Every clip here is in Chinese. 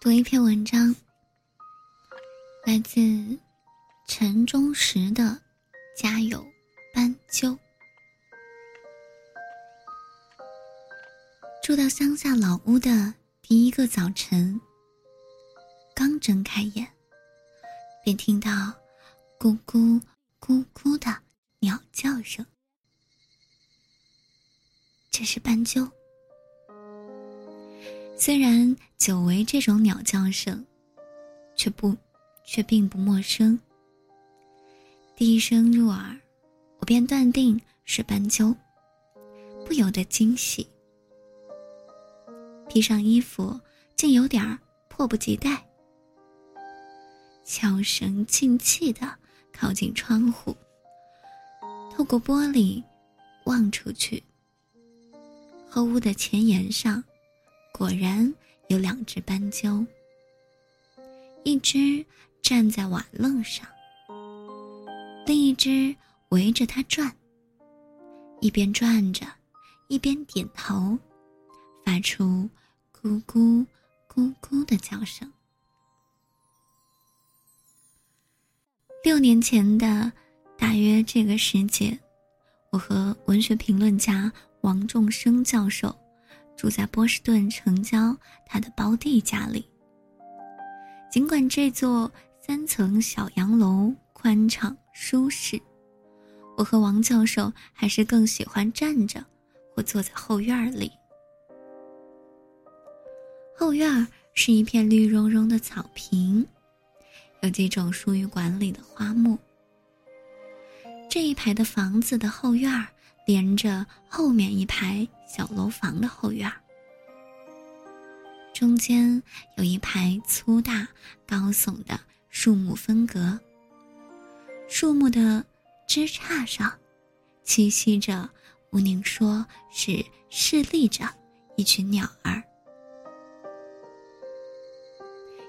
读一篇文章，来自陈忠实的《家有斑鸠》。住到乡下老屋的第一个早晨，刚睁开眼，便听到咕咕咕咕的鸟叫声。这是斑鸠。虽然久违这种鸟叫声，却不，却并不陌生。第一声入耳，我便断定是斑鸠，不由得惊喜。披上衣服，竟有点迫不及待。悄声静气的靠近窗户，透过玻璃望出去，后屋的前檐上，果然有两只斑鸠。一只站在瓦楞上，另一只围着它转，一边转着，一边点头。发出咕咕咕咕的叫声。六年前的大约这个时节，我和文学评论家王仲生教授住在波士顿城郊他的胞弟家里。尽管这座三层小洋楼宽敞舒适，我和王教授还是更喜欢站着或坐在后院里。后院是一片绿茸茸的草坪，有几种疏于管理的花木。这一排的房子的后院连着后面一排小楼房的后院，中间有一排粗大高耸的树木分隔。树木的枝杈上栖息着，吴宁说是侍立着一群鸟儿。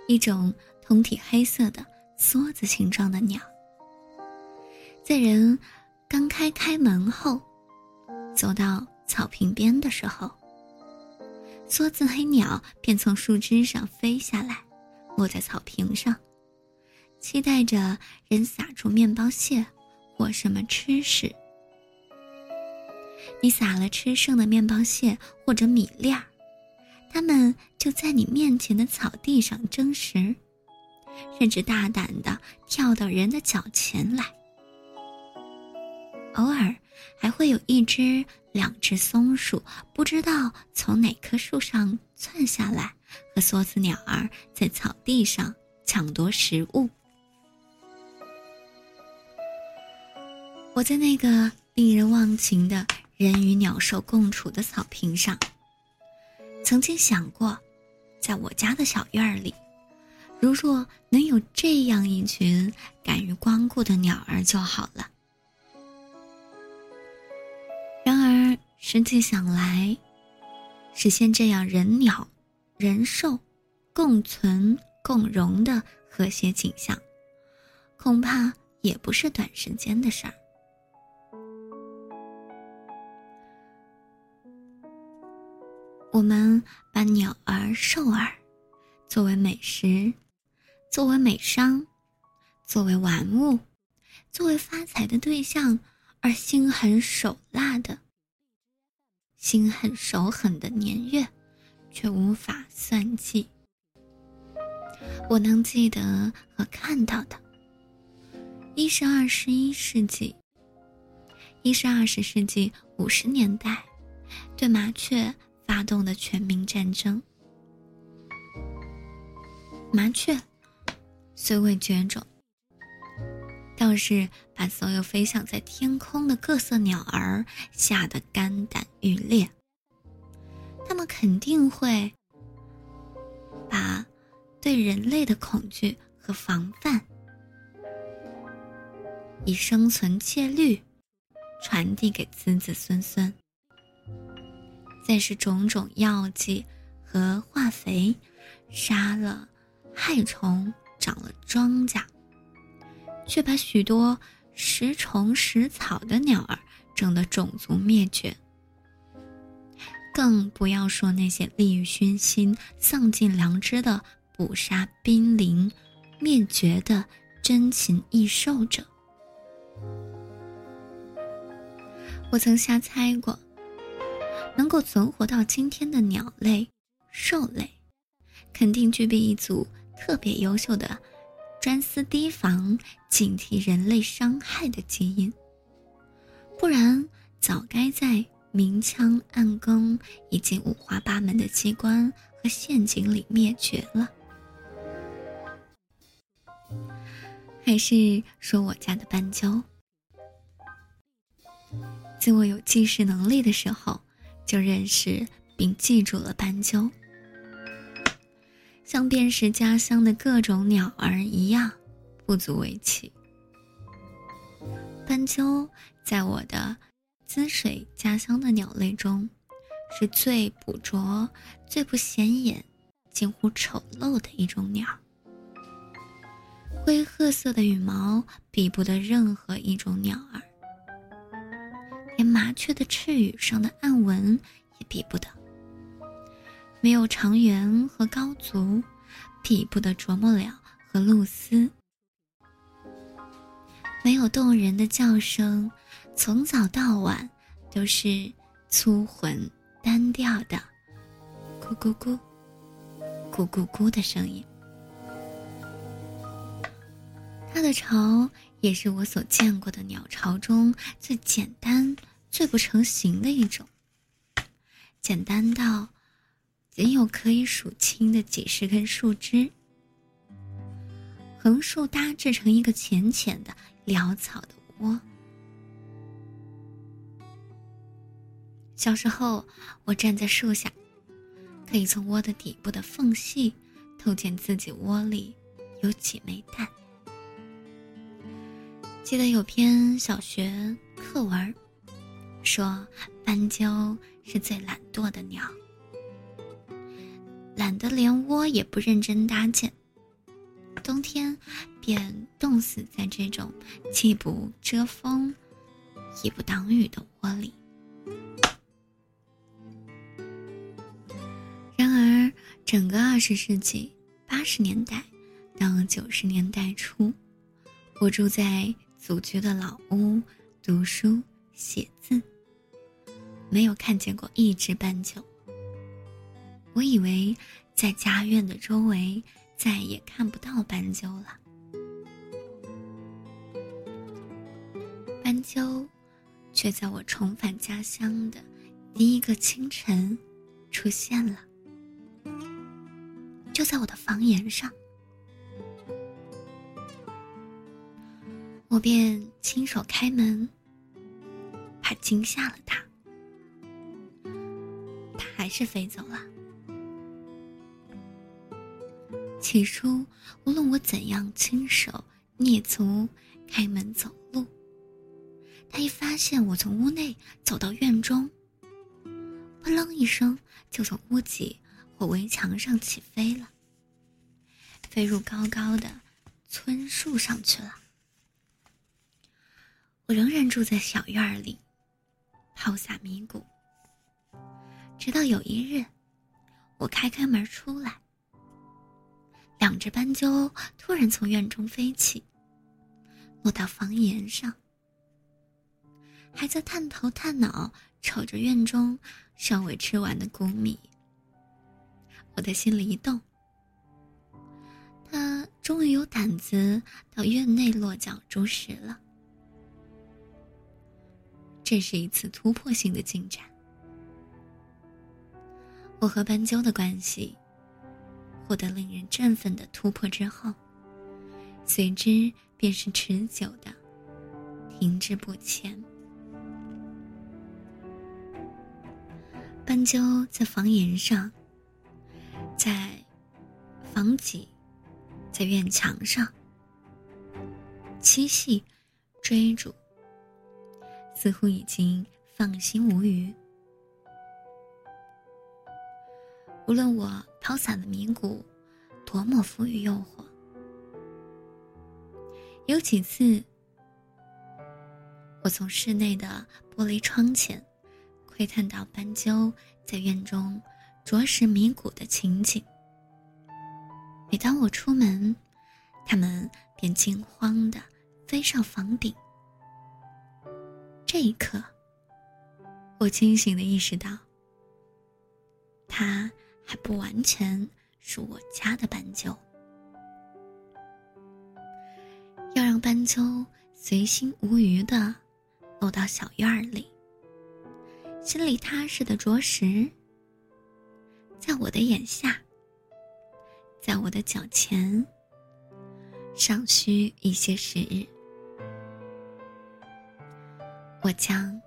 一种通体黑色的梭子形状的鸟，在人刚开开门后，走到草坪边的时候，梭子黑鸟便从树枝上飞下来，落在草坪上，期待着人撒出面包屑或什么吃食。你撒了吃剩的面包屑或者米粒儿。它们就在你面前的草地上争食，甚至大胆地跳到人的脚前来。偶尔还会有一只、两只松鼠，不知道从哪棵树上窜下来，和梭子鸟儿在草地上抢夺食物。我在那个令人忘情的人与鸟兽共处的草坪上。曾经想过，在我家的小院里，如若能有这样一群敢于光顾的鸟儿就好了。实际想来，实现这样人鸟、人兽共存共荣的和谐景象，恐怕也不是短时间的事儿。我们把鸟儿、兽儿作为美食，作为美商，作为玩物，作为发财的对象，而心狠手辣的、心狠手狠的年月，却无法算计。我能记得和看到的，一是二十一世纪，一是二十世纪五十年代，对麻雀。发动的全民战争，麻雀虽未绝种，倒是把所有飞翔在天空的各色鸟儿吓得肝胆欲裂。他们肯定会把对人类的恐惧和防范，以生存戒律传递给子子孙孙。再是种种药剂和化肥，杀了害虫，长了庄稼，却把许多食虫食草的鸟儿整得种族灭绝。更不要说那些利欲熏心、丧尽良知的捕杀濒临灭绝的珍禽异兽者。我曾瞎猜过，能够存活到今天的鸟类、兽类，肯定具备一组特别优秀的专司提防、警惕人类伤害的基因，不然早该在明枪暗弓以及五花八门的机关和陷阱里灭绝了。还是说我家的斑鸠。自我有记事能力的时候，就认识并记住了斑鸠，像辨识家乡的各种鸟儿一样，不足为奇。斑鸠在我的滋水家乡的鸟类中，是最捕捉、最不显眼、近乎丑陋的一种鸟。灰褐色的羽毛比不得任何一种鸟儿。连麻雀的翅羽上的暗纹也比不得，没有长圆和高足，匹不得啄木鸟和露丝。没有动人的叫声，从早到晚都是粗浑单调的“咕咕咕，咕咕咕”的声音。它的巢也是我所见过的鸟巢中最简单。最不成形的一种，简单到仅有可以数清的几十根树枝，横竖搭制成一个浅浅的潦草的窝。小时候，我站在树下，可以从窝的底部的缝隙偷见自己窝里有几枚蛋。记得有篇小学课文。说斑鸠是最懒惰的鸟，懒得连窝也不认真搭建，冬天便冻死在这种既不遮风，也不挡雨的窝里。然而，整个二十世纪八十年代到九十年代初，我住在祖居的老屋读书。写字，没有看见过一只斑鸠。我以为在家院的周围再也看不到斑鸠了。斑鸠，却在我重返家乡的第一个清晨出现了，就在我的房檐上。我便亲手开门。怕惊吓了他，他还是飞走了。起初，无论我怎样亲手蹑足开门走路，他一发现我从屋内走到院中，扑棱一声就从屋脊或围墙上起飞了，飞入高高的村树上去了。我仍然住在小院里。抛下迷谷，直到有一日，我开开门出来，两只斑鸠突然从院中飞起，落到房檐上，还在探头探脑瞅着院中尚未吃完的谷米。我的心里一动，它终于有胆子到院内落脚筑食了。这是一次突破性的进展。我和斑鸠的关系获得令人振奋的突破之后，随之便是持久的停滞不前。斑鸠在房檐上，在房脊，在院墙上栖息、追逐。似乎已经放心无余。无论我抛洒的迷谷多么富于诱惑，有几次，我从室内的玻璃窗前窥探到斑鸠在院中啄食迷谷的情景。每当我出门，它们便惊慌的飞上房顶。这一刻，我清醒的意识到，它还不完全是我家的斑鸠。要让斑鸠随心无余的落到小院里，心里踏实的着实，在我的眼下，在我的脚前，尚需一些时日。我将